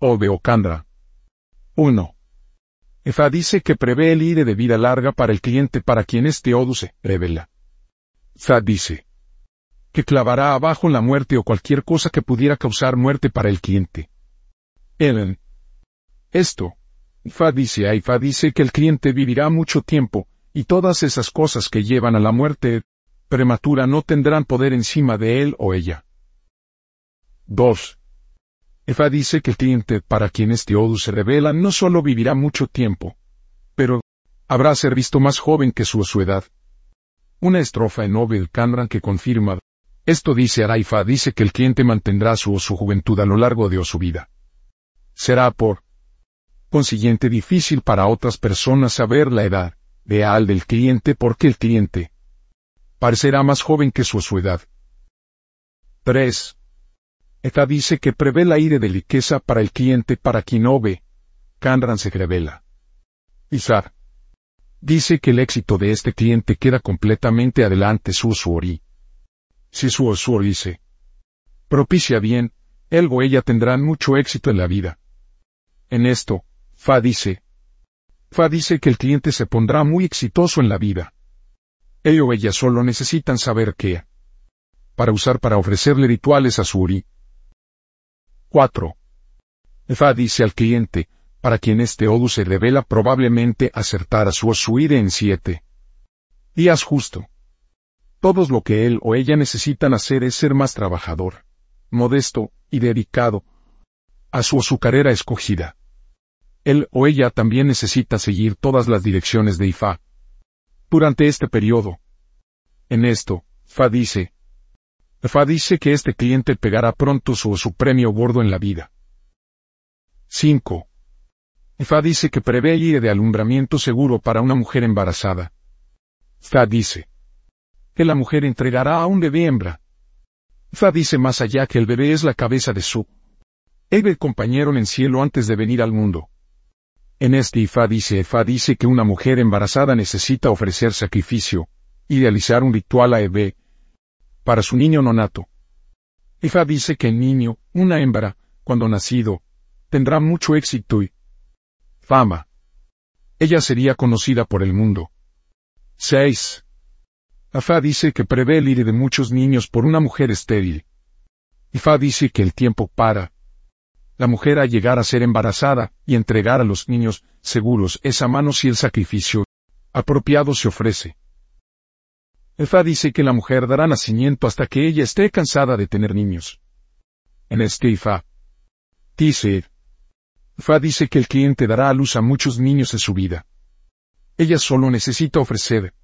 O Kandra. 1. EFA dice que prevé el IDE de vida larga para el cliente para quien este odu se revela. FA dice que clavará abajo la muerte o cualquier cosa que pudiera causar muerte para el cliente. Ellen. Esto. Fa dice a Fa dice que el cliente vivirá mucho tiempo, y todas esas cosas que llevan a la muerte prematura no tendrán poder encima de él o ella. 2. Efa dice que el cliente para quien este Odu se revela no solo vivirá mucho tiempo, pero habrá ser visto más joven que su, su edad. Una estrofa en Obed Kandran que confirma, esto dice Araifa dice que el cliente mantendrá su su juventud a lo largo de su vida. Será por consiguiente difícil para otras personas saber la edad real del cliente porque el cliente parecerá más joven que su, su edad. 3. Esta dice que prevé la aire de riqueza para el cliente para quien no ve. Kandran se revela. Isar. Dice que el éxito de este cliente queda completamente adelante su usuori. Si su usuori dice. Propicia bien, él o ella tendrán mucho éxito en la vida. En esto, Fa dice. Fa dice que el cliente se pondrá muy exitoso en la vida. Él o ella solo necesitan saber qué. Para usar para ofrecerle rituales a su. 4. Fa dice al cliente, para quien este odu se revela probablemente acertar a su osuide en siete días justo. Todos lo que él o ella necesitan hacer es ser más trabajador, modesto y dedicado a su o escogida. Él o ella también necesita seguir todas las direcciones de Ifa. Durante este periodo. En esto, Fa dice, Fa dice que este cliente pegará pronto su, su premio gordo en la vida. 5. Fa dice que prevé ir de alumbramiento seguro para una mujer embarazada. Fa dice que la mujer entregará a un bebé hembra. Fa dice más allá que el bebé es la cabeza de su el compañero en el cielo antes de venir al mundo. En este Ifa dice Fa dice que una mujer embarazada necesita ofrecer sacrificio, idealizar un ritual a Ebe, para su niño nonato. Ifa dice que el niño, una hembra, cuando nacido, tendrá mucho éxito y fama. Ella sería conocida por el mundo. 6. Afa dice que prevé el ir de muchos niños por una mujer estéril. Ifa dice que el tiempo para la mujer a llegar a ser embarazada y entregar a los niños seguros esa mano si el sacrificio apropiado se ofrece. Efa dice que la mujer dará nacimiento hasta que ella esté cansada de tener niños. En este Ifa. Dice. Fa dice que el cliente dará a luz a muchos niños en su vida. Ella solo necesita ofrecer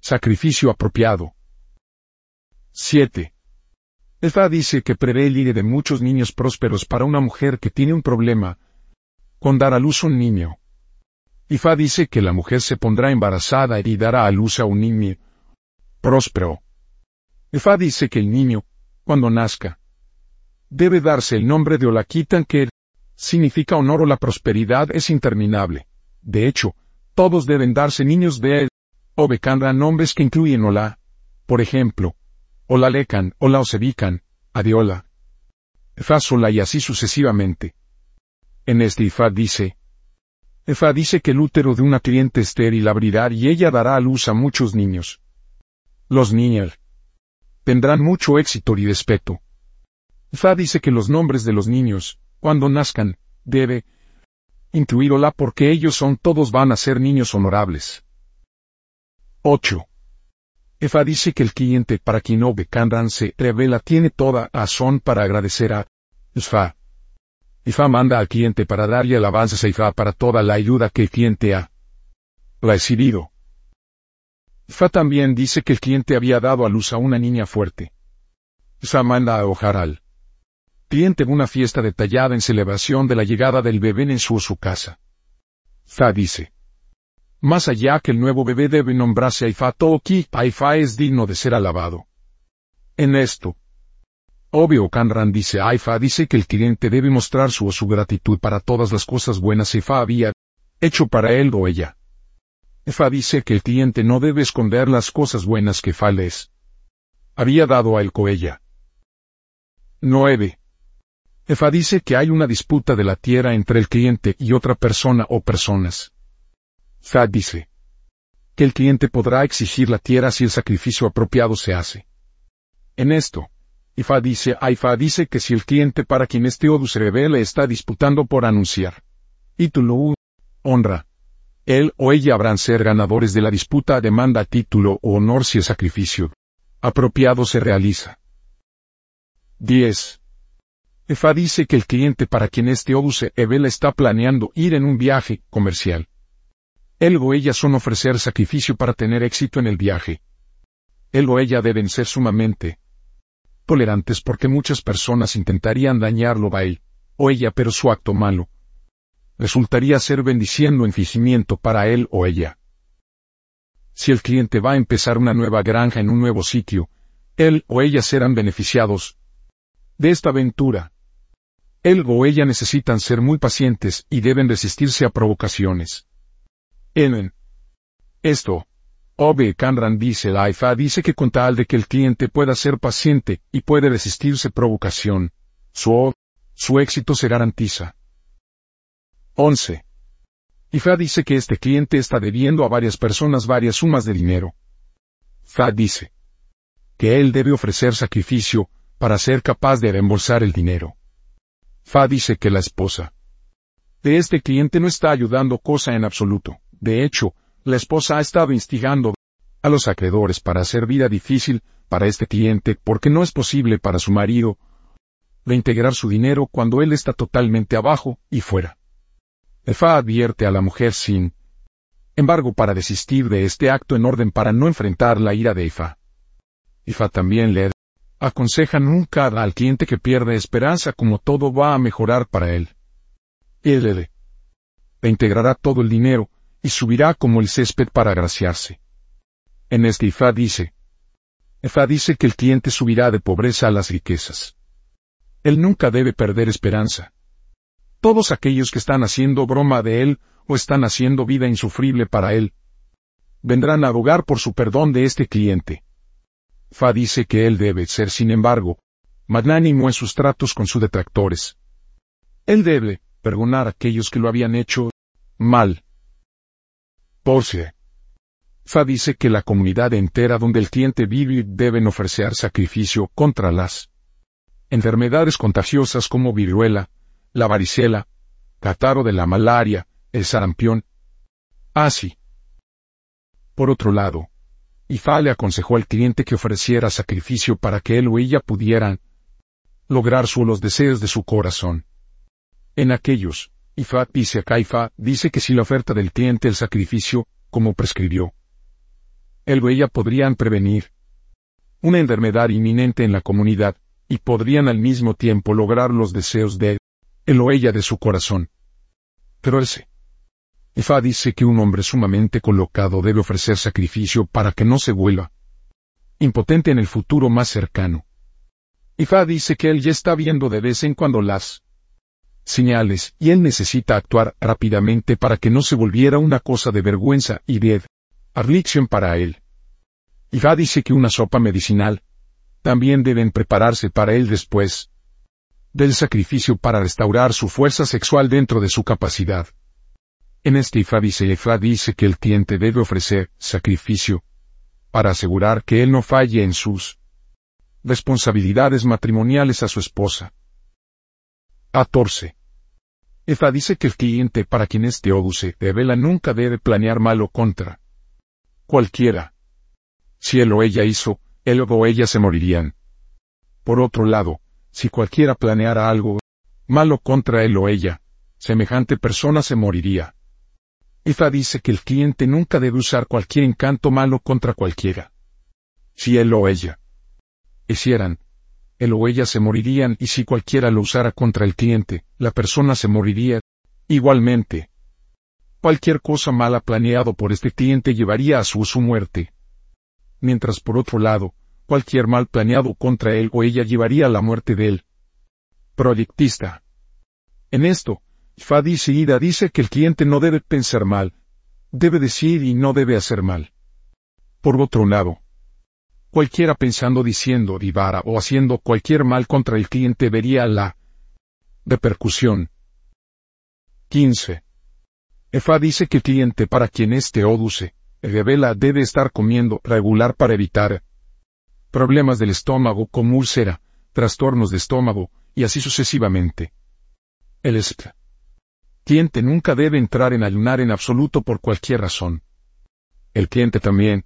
sacrificio apropiado. 7. Efa dice que prevé el IRE de muchos niños prósperos para una mujer que tiene un problema con dar a luz un niño. Ifa dice que la mujer se pondrá embarazada y dará a luz a un niño próspero. Efa dice que el niño, cuando nazca, debe darse el nombre de Olaquitan que significa honor o la prosperidad es interminable. De hecho, todos deben darse niños de él, o becandra nombres que incluyen Ola, por ejemplo, Olalecan, Ola Adiola, Sola y así sucesivamente. En este Ifa dice, Efa dice que el útero de una cliente estéril abrirá y ella dará a luz a muchos niños. Los niños tendrán mucho éxito y respeto. Fa dice que los nombres de los niños, cuando nazcan, debe incluirla porque ellos son todos van a ser niños honorables. 8. Efa dice que el cliente para quien no Kandan se revela tiene toda razón para agradecer a Fa. Ifa manda al cliente para darle alabanzas a Ifa para toda la ayuda que el cliente ha recibido. Fa también dice que el cliente había dado a luz a una niña fuerte. Fa manda a Ojaral. Cliente una fiesta detallada en celebración de la llegada del bebé en su, su casa. Fa dice. Más allá que el nuevo bebé debe nombrarse Aifa Toki, Aifa es digno de ser alabado. En esto. Obvio Kanran dice Aifa dice que el cliente debe mostrar su o su gratitud para todas las cosas buenas que Fa había hecho para él o ella. Efa dice que el cliente no debe esconder las cosas buenas que Fales había dado a el coella. 9. EFA dice que hay una disputa de la tierra entre el cliente y otra persona o personas. FA dice que el cliente podrá exigir la tierra si el sacrificio apropiado se hace. En esto, IFA dice, AIFA dice que si el cliente para quien este odu se revela está disputando por anunciar título honra, él o ella habrán ser ganadores de la disputa demanda título o honor si el sacrificio apropiado se realiza. 10. EFA dice que el cliente para quien este odu se revela está planeando ir en un viaje comercial. Él o ella son ofrecer sacrificio para tener éxito en el viaje. Él o ella deben ser sumamente tolerantes porque muchas personas intentarían dañarlo a él o ella pero su acto malo resultaría ser bendiciendo enficimiento para él o ella. Si el cliente va a empezar una nueva granja en un nuevo sitio, él o ella serán beneficiados de esta aventura. Él o ella necesitan ser muy pacientes y deben resistirse a provocaciones. En esto, Obe Kanran dice la IFA dice que con tal de que el cliente pueda ser paciente y puede resistirse provocación, su, su éxito se garantiza. 11. IFA dice que este cliente está debiendo a varias personas varias sumas de dinero. FA dice que él debe ofrecer sacrificio para ser capaz de reembolsar el dinero. FA dice que la esposa de este cliente no está ayudando cosa en absoluto. De hecho, la esposa ha estado instigando a los acreedores para hacer vida difícil para este cliente porque no es posible para su marido reintegrar su dinero cuando él está totalmente abajo y fuera. Efa advierte a la mujer sin embargo para desistir de este acto en orden para no enfrentar la ira de Ifa. Ifa también le aconseja nunca al cliente que pierde esperanza como todo va a mejorar para él. Él le integrará todo el dinero, y subirá como el césped para agraciarse. En este Ifá dice, Ifá dice que el cliente subirá de pobreza a las riquezas. Él nunca debe perder esperanza. Todos aquellos que están haciendo broma de él, o están haciendo vida insufrible para él, vendrán a abogar por su perdón de este cliente. Fa dice que él debe ser, sin embargo, magnánimo en sus tratos con sus detractores. Él debe perdonar a aquellos que lo habían hecho mal. Porsche. Fa dice que la comunidad entera donde el cliente vive deben ofrecer sacrificio contra las enfermedades contagiosas como viruela, la varicela, catarro de la malaria, el sarampión. Así. Por otro lado, Ifa le aconsejó al cliente que ofreciera sacrificio para que él o ella pudieran lograr su los deseos de su corazón. En aquellos, Ifa dice a Caifa, dice que si la oferta del cliente el sacrificio, como prescribió, él o ella podrían prevenir una enfermedad inminente en la comunidad, y podrían al mismo tiempo lograr los deseos de él o ella de su corazón. Pero ese. Ifa dice que un hombre sumamente colocado debe ofrecer sacrificio para que no se vuelva impotente en el futuro más cercano. Ifa dice que él ya está viendo de vez en cuando las señales, y él necesita actuar rápidamente para que no se volviera una cosa de vergüenza y de aflicción para él. Ifa dice que una sopa medicinal también deben prepararse para él después del sacrificio para restaurar su fuerza sexual dentro de su capacidad. En este Ifa dice Ifra dice que el cliente debe ofrecer sacrificio para asegurar que él no falle en sus responsabilidades matrimoniales a su esposa. 14. Efa dice que el cliente para quien este oduse de vela nunca debe planear malo contra cualquiera. Si él o ella hizo, él o ella se morirían. Por otro lado, si cualquiera planeara algo malo contra él o ella, semejante persona se moriría. Efa dice que el cliente nunca debe usar cualquier encanto malo contra cualquiera. Si él o ella hicieran, él o ella se morirían y si cualquiera lo usara contra el cliente, la persona se moriría. Igualmente, cualquier cosa mala planeado por este cliente llevaría a su, su muerte. Mientras por otro lado, cualquier mal planeado contra él o ella llevaría a la muerte de él. Proyectista. En esto, Fa dice Ida dice que el cliente no debe pensar mal, debe decir y no debe hacer mal. Por otro lado, Cualquiera pensando diciendo divara o haciendo cualquier mal contra el cliente vería la de percusión. 15. EFA dice que el cliente para quien este oduce, revela debe estar comiendo regular para evitar problemas del estómago como úlcera, trastornos de estómago, y así sucesivamente. El. Cliente nunca debe entrar en ayunar en absoluto por cualquier razón. El cliente también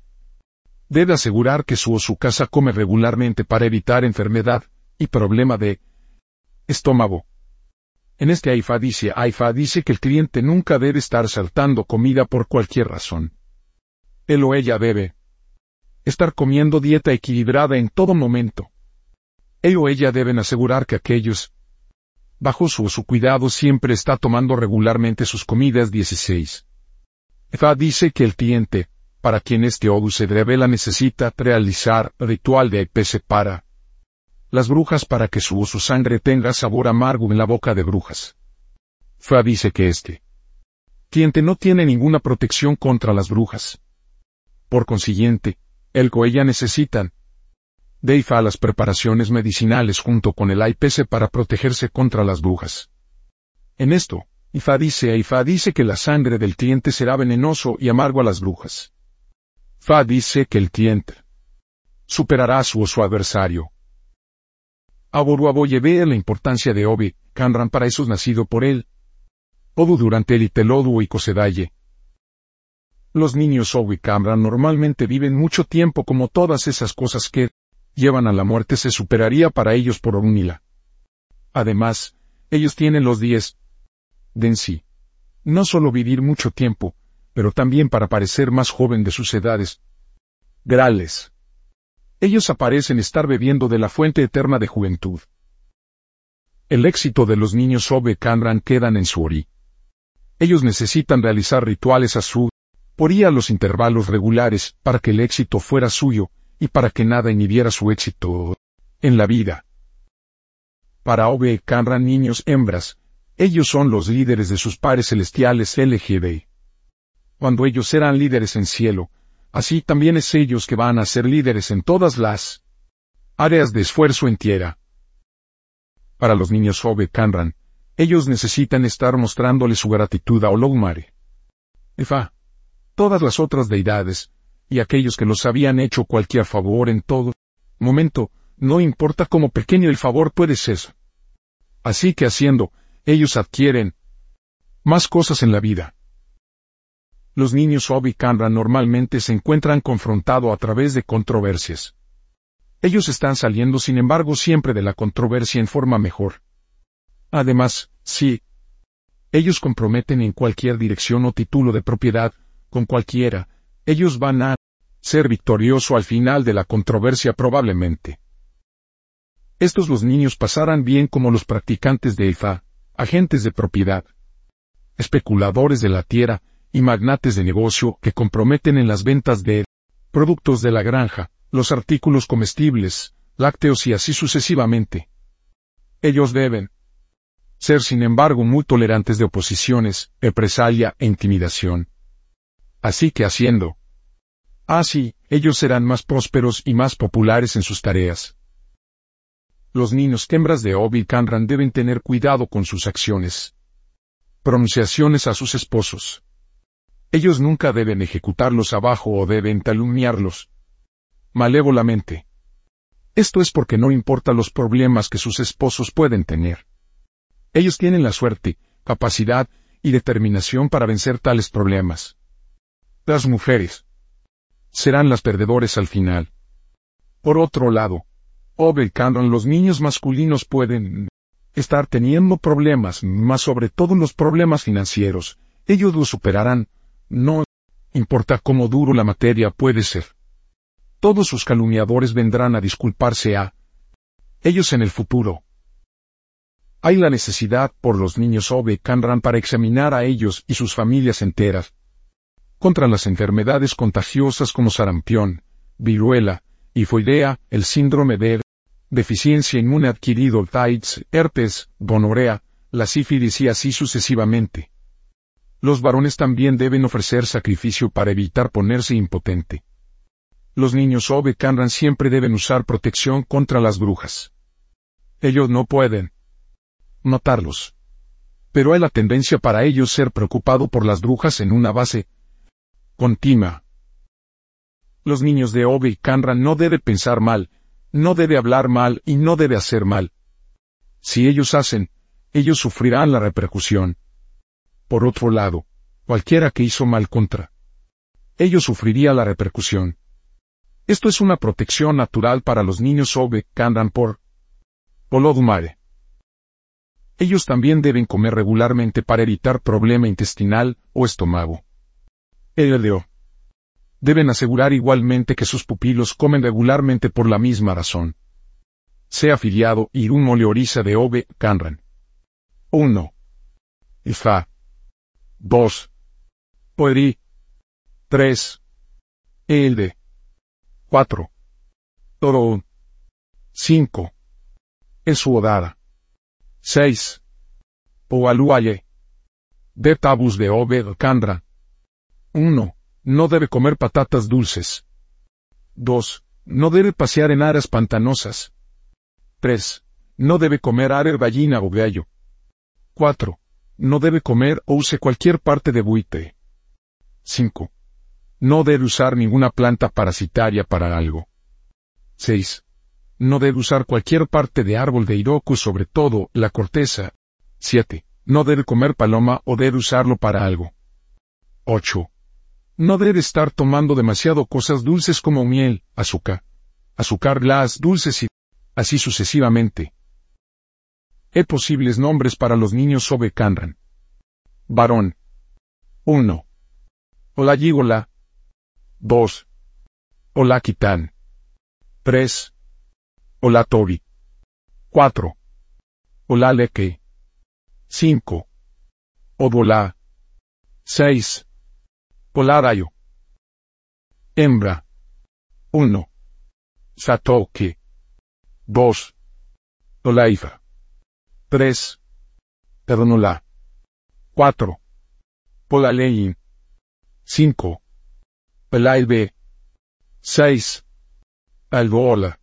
debe asegurar que su o su casa come regularmente para evitar enfermedad y problema de estómago. En este AIFA dice, AIFA dice que el cliente nunca debe estar saltando comida por cualquier razón. Él o ella debe estar comiendo dieta equilibrada en todo momento. Él o ella deben asegurar que aquellos bajo su su cuidado siempre está tomando regularmente sus comidas 16. EFA dice que el cliente, para quien este se revela necesita realizar ritual de IPC para las brujas para que su, su sangre tenga sabor amargo en la boca de brujas. Fa dice que este cliente no tiene ninguna protección contra las brujas. Por consiguiente, el o ella necesitan de IFA las preparaciones medicinales junto con el IPC para protegerse contra las brujas. En esto, IFA dice, IFA dice que la sangre del cliente será venenoso y amargo a las brujas. Fa dice que el cliente superará a su o su adversario. Aboru ve la importancia de Obi, Kanran para esos nacido por él. Odu durante el Itelodu y Kosedaye. Los niños Kanran normalmente viven mucho tiempo como todas esas cosas que llevan a la muerte se superaría para ellos por Orunila. Además, ellos tienen los diez de sí. No solo vivir mucho tiempo, pero también para parecer más joven de sus edades. Grales. Ellos aparecen estar bebiendo de la fuente eterna de juventud. El éxito de los niños Obe Kanran quedan en su ori. Ellos necesitan realizar rituales a su poría los intervalos regulares para que el éxito fuera suyo y para que nada inhibiera su éxito en la vida. Para Obe Kanran niños hembras, ellos son los líderes de sus pares celestiales LGB cuando ellos serán líderes en cielo, así también es ellos que van a ser líderes en todas las áreas de esfuerzo en tierra. Para los niños Obe Kanran, ellos necesitan estar mostrándole su gratitud a Olomare. Efa, todas las otras deidades, y aquellos que los habían hecho cualquier favor en todo momento, no importa cómo pequeño el favor puede ser. Así que haciendo, ellos adquieren más cosas en la vida. Los niños Obi Kanra normalmente se encuentran confrontados a través de controversias. Ellos están saliendo sin embargo siempre de la controversia en forma mejor. Además, sí. Ellos comprometen en cualquier dirección o título de propiedad, con cualquiera, ellos van a ser victorioso al final de la controversia probablemente. Estos los niños pasarán bien como los practicantes de IFA, agentes de propiedad, especuladores de la tierra, y magnates de negocio que comprometen en las ventas de productos de la granja, los artículos comestibles, lácteos y así sucesivamente. Ellos deben ser sin embargo muy tolerantes de oposiciones, represalia e intimidación. Así que haciendo así, ellos serán más prósperos y más populares en sus tareas. Los niños hembras de Obi Kanran deben tener cuidado con sus acciones. Pronunciaciones a sus esposos. Ellos nunca deben ejecutarlos abajo o deben calumniarlos malévolamente. Esto es porque no importa los problemas que sus esposos pueden tener. Ellos tienen la suerte, capacidad y determinación para vencer tales problemas. Las mujeres serán las perdedores al final. Por otro lado, Obel Canon los niños masculinos pueden estar teniendo problemas, más sobre todo los problemas financieros. Ellos los superarán, no importa cómo duro la materia puede ser. Todos sus calumniadores vendrán a disculparse a ellos en el futuro. Hay la necesidad por los niños Obe Kanran para examinar a ellos y sus familias enteras contra las enfermedades contagiosas como sarampión, viruela, tifoidea, el síndrome de deficiencia inmune adquirido, AIDS, herpes, gonorrea, la sífilis y así sucesivamente. Los varones también deben ofrecer sacrificio para evitar ponerse impotente. Los niños Obe Kanran siempre deben usar protección contra las brujas. Ellos no pueden notarlos. Pero hay la tendencia para ellos ser preocupado por las brujas en una base continua. Los niños de Obe y Canra no debe pensar mal, no debe hablar mal y no debe hacer mal. Si ellos hacen, ellos sufrirán la repercusión. Por otro lado, cualquiera que hizo mal contra ellos sufriría la repercusión. Esto es una protección natural para los niños Obe Canran por Polodumare. Ellos también deben comer regularmente para evitar problema intestinal o estómago. LDO. Deben asegurar igualmente que sus pupilos comen regularmente por la misma razón. Sea afiliado Irun Oleoriza de Obe Canran. 1. Ifa. 2. Poeri. 3. Elde. 4. Toro. 5. Esuodara. 6. Poaluaye. De tabus de Obed Candra. 1. No debe comer patatas dulces. 2. No debe pasear en áreas pantanosas. 3. No debe comer arer gallina o gallo. 4. No debe comer o use cualquier parte de buite. 5. No debe usar ninguna planta parasitaria para algo. 6. No debe usar cualquier parte de árbol de Iroku, sobre todo la corteza. 7. No debe comer paloma o debe usarlo para algo. 8. No debe estar tomando demasiado cosas dulces como miel, azúcar, azúcar glass dulces y así sucesivamente. He posibles nombres para los niños sobre Canran. Varón. 1. Olayigola. 2. Olaquitán. 3. Olatori. 4. Olaleque. 5. Odolá. 6. Polarayo. Hembra. 1. Satoke. 2. Olaifa. 3. Perdonolá. 4. Polalein. 5. Pelaibe. 6. Albola.